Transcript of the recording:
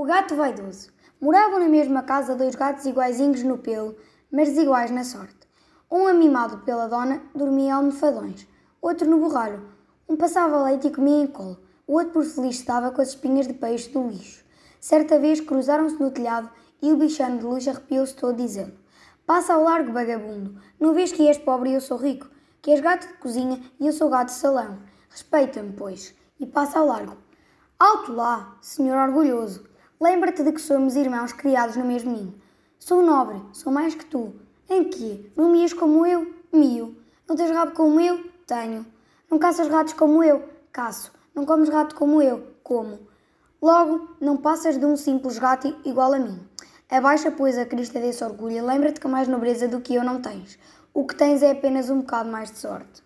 O gato vaidoso. Moravam na mesma casa dois gatos iguaizinhos no pelo, mas desiguais na sorte. Um amimado pela dona dormia almofadões, outro no borralho. Um passava leite e comia em colo, o outro por feliz estava com as espinhas de peixe do lixo. Certa vez cruzaram-se no telhado e o bichano de luz arrepiou-se todo dizendo Passa ao largo, vagabundo, não vês que és pobre e eu sou rico, que és gato de cozinha e eu sou gato de salão. Respeita-me, pois, e passa ao largo. Alto lá, senhor orgulhoso, Lembra-te de que somos irmãos criados no mesmo ninho. Sou nobre, sou mais que tu. Em que? Não mias como eu? Mio. Não tens rabo como eu? Tenho. Não caças ratos como eu? Caço. Não comes rato como eu? Como. Logo, não passas de um simples gato igual a mim. Abaixa, pois, a crista desse orgulho e lembra-te que mais nobreza do que eu não tens. O que tens é apenas um bocado mais de sorte.